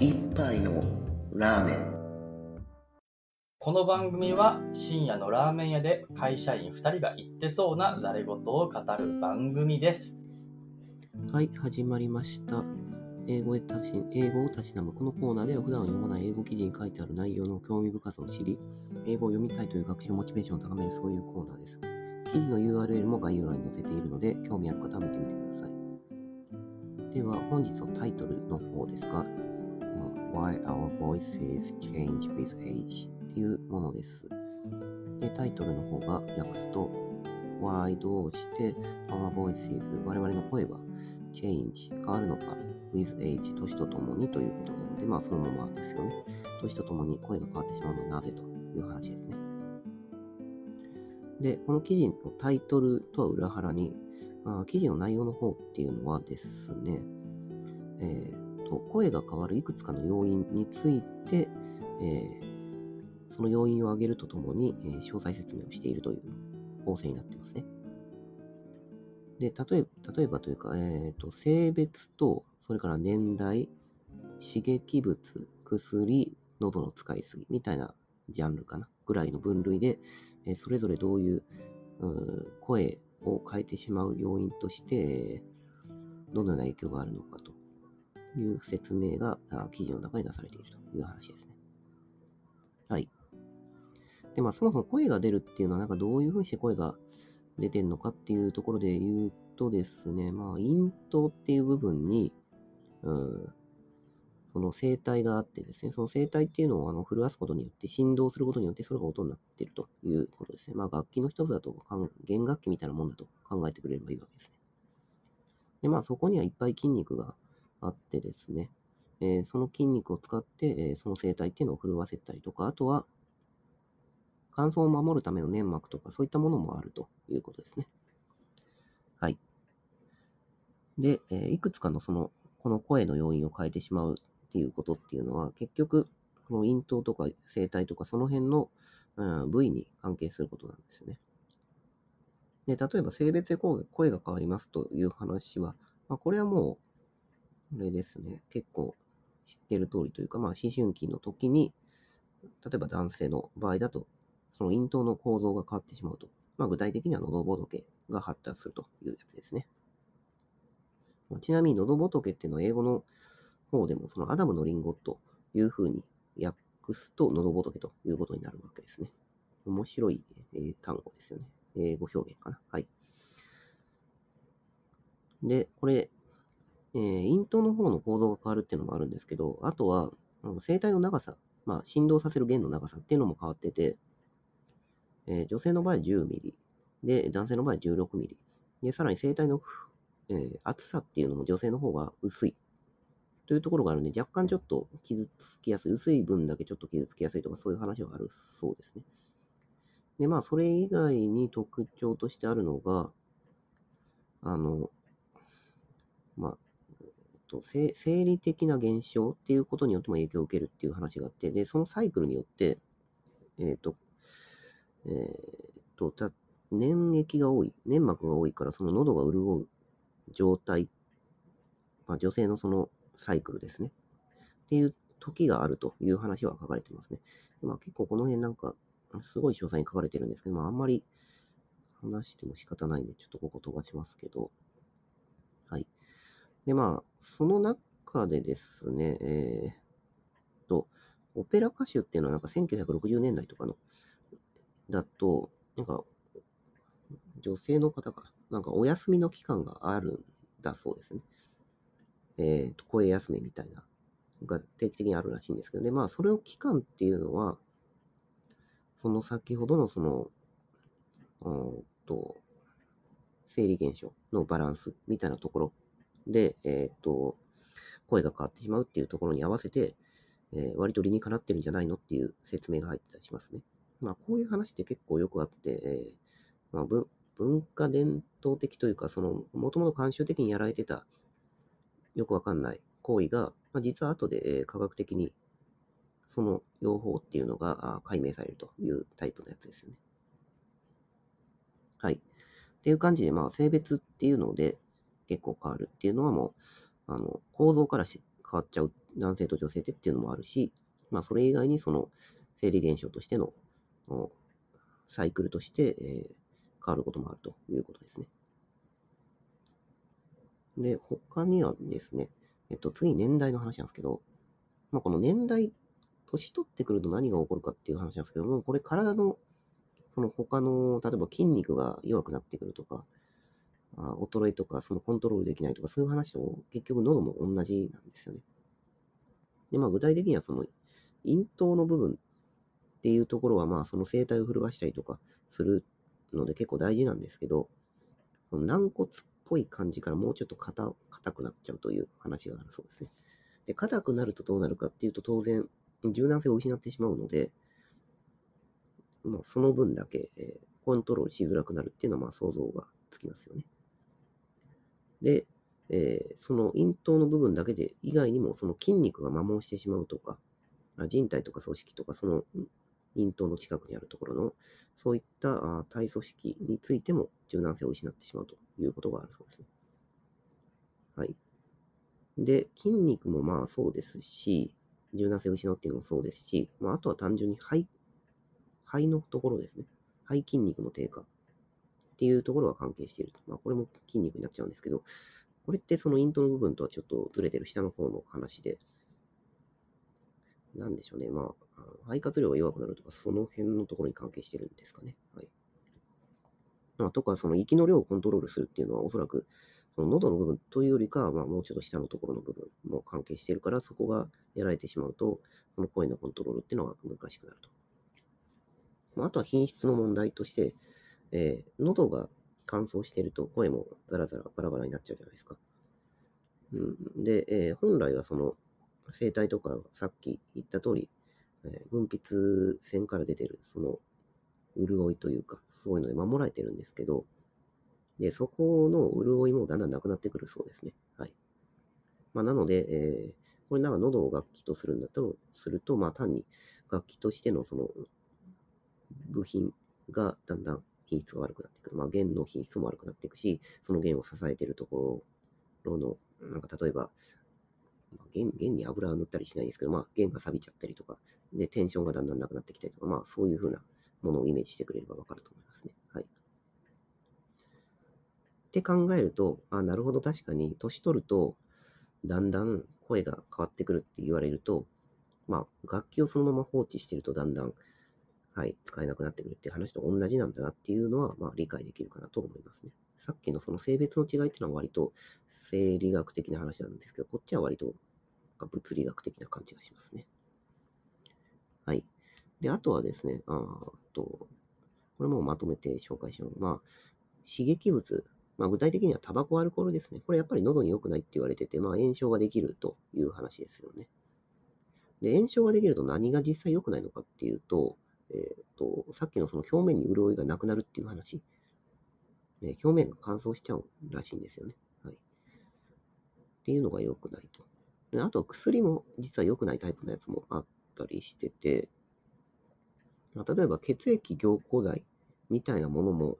一杯のラーメンこの番組は深夜のラーメン屋で会社員2人が言ってそうなざれ言を語る番組です。はい、始まりました。英語へたし英語をたしなむこのコーナーでは普段は読まない英語記事に書いてある内容の興味深さを知り、英語を読みたいという学習モチベーションを高めるそういうコーナーです。記事の URL も概要欄に載せているので、興味ある方は見てみてください。では、本日のタイトルの方ですが、uh, Why Our Voices Change with Age? っていうものです。で、タイトルの方が訳すと、Why どうして Our Voices 我々の声は change 変わるのか with age 年とともにということなので、まあそのままですよね。年とともに声が変わってしまうのはなぜという話ですね。で、この記事のタイトルとは裏腹に、あ記事の内容の方っていうのはですね、えーと、声が変わるいくつかの要因について、えーその要因を挙げるとともに、えー詳細説明をしているという構成になってますね。で、例えば、例えばというか、えっ、と、性別と、それから年代、刺激物、薬、喉の使いすぎみたいなジャンルかな、ぐらいの分類で、えーそれぞれどういう声を変えてしまう要因として、どのような影響があるのかという説明が記事の中に出されているという話ですね。はい。で、まあ、そもそも声が出るっていうのは、なんかどういうふうにして声が出てんのかっていうところで言うとですね、まあ、咽頭っていう部分に、うん、その声帯があってですね、その声帯っていうのをあの震わすことによって、振動することによってそれが音になっているということですね。まあ、楽器の一つだと、弦楽器みたいなもんだと考えてくれればいいわけですね。で、まあ、そこにはいっぱい筋肉があってですね、えーその筋肉を使って、えーその声帯っていうのを震わせたりとか、あとは、乾燥を守るための粘膜とか、そういったものもあるということですね。はい。で、えーいくつかのその、この声の要因を変えてしまうっていうことっていうのは、結局、この咽頭とか声帯とか、その辺の、うん、部位に関係することなんですよね。で、例えば性別で声声が変わりますという話は、まあ、これはもう、これですね、結構知ってる通りというか、まあ、思春期の時に、例えば男性の場合だと、その咽頭の構造が変わってしまうと。まあ、具体的には喉仏が発達するというやつですね。まあちなみに喉仏っていうのは英語の方でもそのアダムのリンゴというふうに訳すと喉仏ということになるわけですね。面白い、えー単語ですよね。英語表現かな。はい。で、これ、えー、咽頭の方の構造が変わるっていうのもあるんですけど、あとは、あの声帯の長さ、まあ、振動させる弦の長さっていうのも変わってて、えー女性の場合は10ミリ、で、男性の場合は16ミリ。で、さらに声帯の、えー厚さっていうのも女性の方が薄い。というところがあるので、若干ちょっと傷つきやすい、薄い分だけちょっと傷つきやすいとか、そういう話はあるそうですね。で、まあ、それ以外に特徴としてあるのが、あの、まあ、と、生理的な現象っていうことによっても影響を受けるっていう話があって、で、そのサイクルによって、えっ、と、えっ、と、粘液が多い、粘膜が多いから、その喉が潤う状態、まあ、女性のそのサイクルですね。っていう時があるという話は書かれてますね。まあ、結構この辺なんか、すごい詳細に書かれてるんですけど、まあ、あんまり話しても仕方ないんで、ちょっとここ飛ばしますけど、で、まあ、その中でですね、えー、と、オペラ歌手っていうのはなんか1960年代とかの、だと、なんか、女性の方が、ななんかお休みの期間があるんだそうですね。えっ、と、声休みみたいな、が定期的にあるらしいんですけど、で、まあ、それを期間っていうのは、その先ほどのその、うんと、生理現象のバランスみたいなところで、えっ、と、声が変わってしまうっていうところに合わせて、えー割と理にかなってるんじゃないのっていう説明が入ってたりしますね。まあ、こういう話って結構よくあって、えーまあ、文化伝統的というか、その、もともと慣習的にやられてた、よくわかんない行為が、まあ、実は後で、えー科学的に、その用法っていうのがあ解明されるというタイプのやつですよね。はい。っていう感じで、まあ、性別っていうので結構変わるっていうのはもう、あの、構造から変わっちゃう、男性と女性でっていうのもあるし、まあ、それ以外にその生理現象としてのサイクルとして、えー変わることもあるということですね。で、他にはですね、えっと、次年代の話なんですけど、まあ、この年代、年取ってくると何が起こるかっていう話なんですけども、これ体の、その他の、例えば筋肉が弱くなってくるとか、あ衰えとか、そのコントロールできないとか、そういう話と結局喉も同じなんですよね。で、まあ具体的にはその、咽頭の部分っていうところは、まあその声帯を震わしたりとかするので結構大事なんですけど、軟骨っぽい感じからもうちょっと硬くなっちゃうという話があるそうですね。で、硬くなるとどうなるかっていうと当然、柔軟性を失ってしまうので、まあ、その分だけ、えーコントロールしづらくなるっていうのはまあ想像がつきますよね。で、えーその咽頭の部分だけで以外にもその筋肉が摩耗してしまうとか、人体とか組織とかその咽頭の近くにあるところのそういったあ体組織についても柔軟性を失ってしまうということがあるそうですね。はい。で、筋肉もまあそうですし、柔軟性を失うっていうのもそうですし、まあ、あとは単純に肺、肺のところですね。肺筋肉の低下っていうところが関係していると。まあ、これも筋肉になっちゃうんですけど、これってその咽頭の部分とはちょっとずれてる下の方の話で、なんでしょうね。まあ、肺活量が弱くなるとか、その辺のところに関係してるんですかね。はい。まあ、とか、その息の量をコントロールするっていうのは、おそらく、その喉の部分というよりか、まあ、もうちょっと下のところの部分も関係してるから、そこがやられてしまうと、その声のコントロールっていうのが難しくなると。まあ、あとは品質の問題として、えー喉が乾燥してると声もザラザラバラバラになっちゃうじゃないですか。うん、で、えー本来はその声帯とかさっき言った通り、えー分泌線から出てるその潤いというか、そういうので守られてるんですけど、で、そこの潤いもだんだんなくなってくるそうですね。はい。まあ、なので、えーこれなんか喉を楽器とするんだとすると、まあ単に楽器としてのその部品がだんだん品質が悪くなってく。まあ弦の品質も悪くなっていくし、その弦を支えているところの、なんか例えば、まあ弦弦に油は塗ったりしないですけど、まあ弦が錆びちゃったりとか、で、テンションがだんだんなくなってきたりとか、まあそういうふうなものをイメージしてくれればわかると思いますね。はい。って考えると、あ、なるほど、確かに、年取ると、だんだん声が変わってくるって言われると、まあ、楽器をそのまま放置してるとだんだん、はい、使えなくなってくるっていう話と同じなんだなっていうのは、まあ、理解できるかなと思いますね。さっきのその性別の違いっていうのは割と生理学的な話なんですけど、こっちは割と物理学的な感じがしますね。はい。で、あとはですね、あと、これもまとめて紹介します。まあ、刺激物、まあ、具体的にはタバコ、アルコールですね。これやっぱり喉に良くないって言われてて、まあ、炎症ができるという話ですよね。で、炎症ができると何が実際良くないのかっていうと、えっ、と、さっきのその表面に潤いがなくなるっていう話。ね表面が乾燥しちゃうらしいんですよね。はい。っていうのが良くないと。であと薬も実は良くないタイプのやつもあったりしてて、まあ例えば血液凝固剤みたいなものも、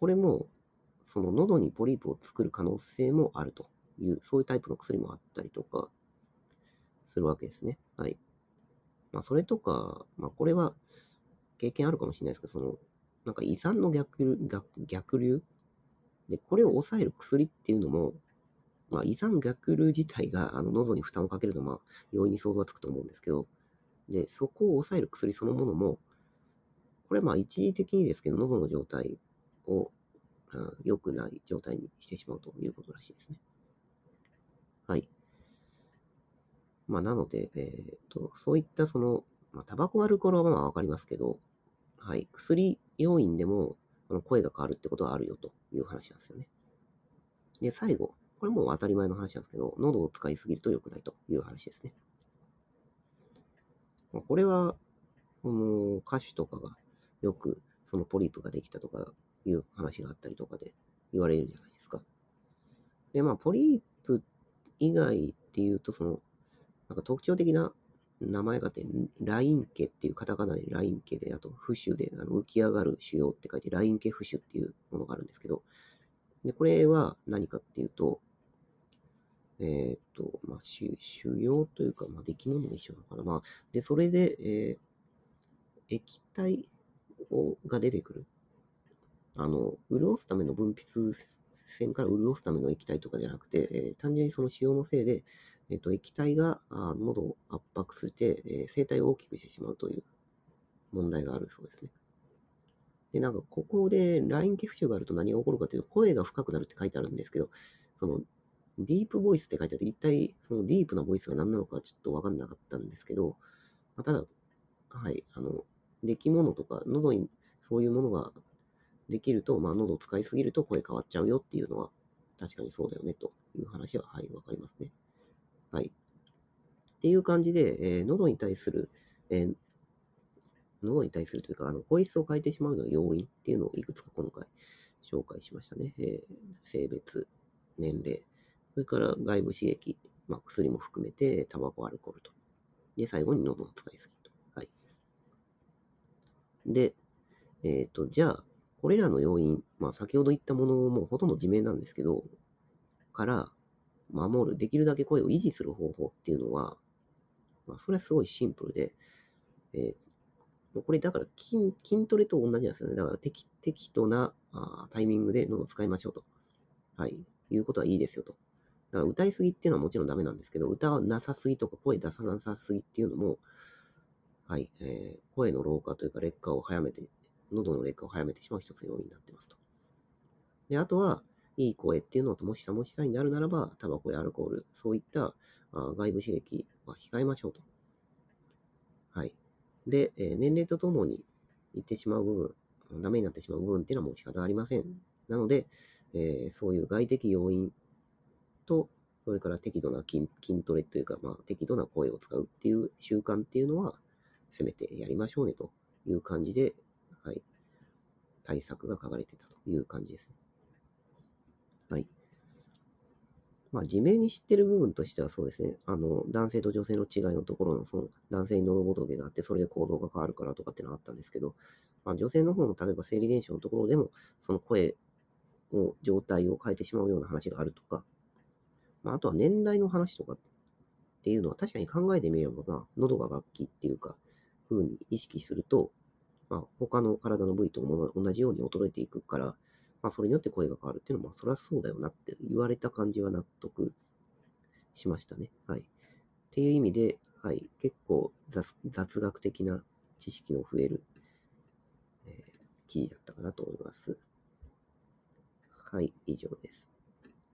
これもその喉にポリープを作る可能性もあるという、そういうタイプの薬もあったりとかするわけですね。はい。まあ、それとか、まあ、これは経験あるかもしれないですけど、その、なんか胃酸の逆流逆逆流？で、これを抑える薬っていうのも、まあ、胃酸逆流自体があの喉に負担をかけるのは、容易に想像がつくと思うんですけど、で、そこを抑える薬そのものも、これはまあ一時的にですけど、喉の状態を良くない状態にしてしまうということらしいですね。はい。まあ、なので、えっ、と、そういったその、まあ、タバコ、アルコールはまあわかりますけど、はい、薬要因でも、あの声が変わるってことはあるよという話なんですよね。で、最後、これもう当たり前の話なんですけど、喉を使いすぎると良くないという話ですね。まあこれは、この歌手とかがよくそのポリープができたとかいう話があったりとかで言われるじゃないですか。で、まあ、ポリープ以外っていうと、その、なんか特徴的な名前があって、ラインケっていうカタカナでラインケで、あと、浮腫で、あの浮き上がる腫瘍って書いて、ラインケ浮腫っていうものがあるんですけど、で、これは何かっていうと、えーっと、まあ、腫瘍というか、まあ、出来物にしようのかな。まあ、で、それで、えー液体をが出てくる。あの、潤すための分泌線から潤すための液体とかじゃなくて、えー単純にその腫瘍のせいで、えーっと、液体があ喉を圧迫して、えー声帯を大きくしてしまうという問題があるそうですね。で、なんか、ここでライン血腫があると何が起こるかというと、声が深くなるって書いてあるんですけど、その、ディープボイスって書いてあって、一体、そのディープなボイスが何なのかちょっとわかんなかったんですけど、まあ、ただ、はい、あの、出来物とか、喉にそういうものができると、まあ、喉を使いすぎると声変わっちゃうよっていうのは、確かにそうだよね、という話は、はい、わかりますね。はい。っていう感じで、えー喉に対する、えー喉に対するというか、あの、声質を変えてしまうの要因っていうのをいくつか今回紹介しましたね。えー性別、年齢、それから外部刺激、まあ、薬も含めて、タバコ、アルコールと。で、最後に喉の使いすぎと。はい。で、えっ、と、じゃあ、これらの要因、まあ、先ほど言ったものもほとんど自明なんですけど、から守る、できるだけ声を維持する方法っていうのは、まあ、それはすごいシンプルで、えーこれだから筋筋トレと同じなんですよね。だから適適度なあタイミングで喉使いましょうと。はい。いうことはいいですよと。だから歌いすぎっていうのはもちろんダメなんですけど、歌はなさすぎとか声出さなさすぎっていうのも、はい、えー声の老化というか劣化を早めて、喉の劣化を早めてしまう一つの要因になってますと。で、あとは、いい声っていうのをもし保ちたいんであるならば、タバコやアルコール、そういったあ外部刺激は控えましょうと。はい。で、えー年齢とともにいってしまう部分、ダメになってしまう部分っていうのはもう仕方ありません。なので、えーそういう外的要因と、それから適度な筋筋トレというか、まあ、適度な声を使うっていう習慣っていうのは、せめてやりましょうねという感じで、はい、対策が書かれてたという感じですね。はい。まあ、自明に知ってる部分としてはそうですね、あの、男性と女性の違いのところの、その、男性に喉仏があって、それで構造が変わるからとかっていうのがあったんですけど、まあ、女性の方の、例えば生理現象のところでも、その声を、状態を変えてしまうような話があるとか、まあ、あとは年代の話とかっていうのは確かに考えてみれば、まあ、喉が楽器っていうか、風に意識すると、まあ、他の体の部位とも同じように衰えていくから、まあ、それによって声が変わるっていうのは、まあ、そりゃそうだよなって言われた感じは納得しましたね。はい。っていう意味で、はい、結構雑雑学的な知識の増える、えー記事だったかなと思います。はい、以上です。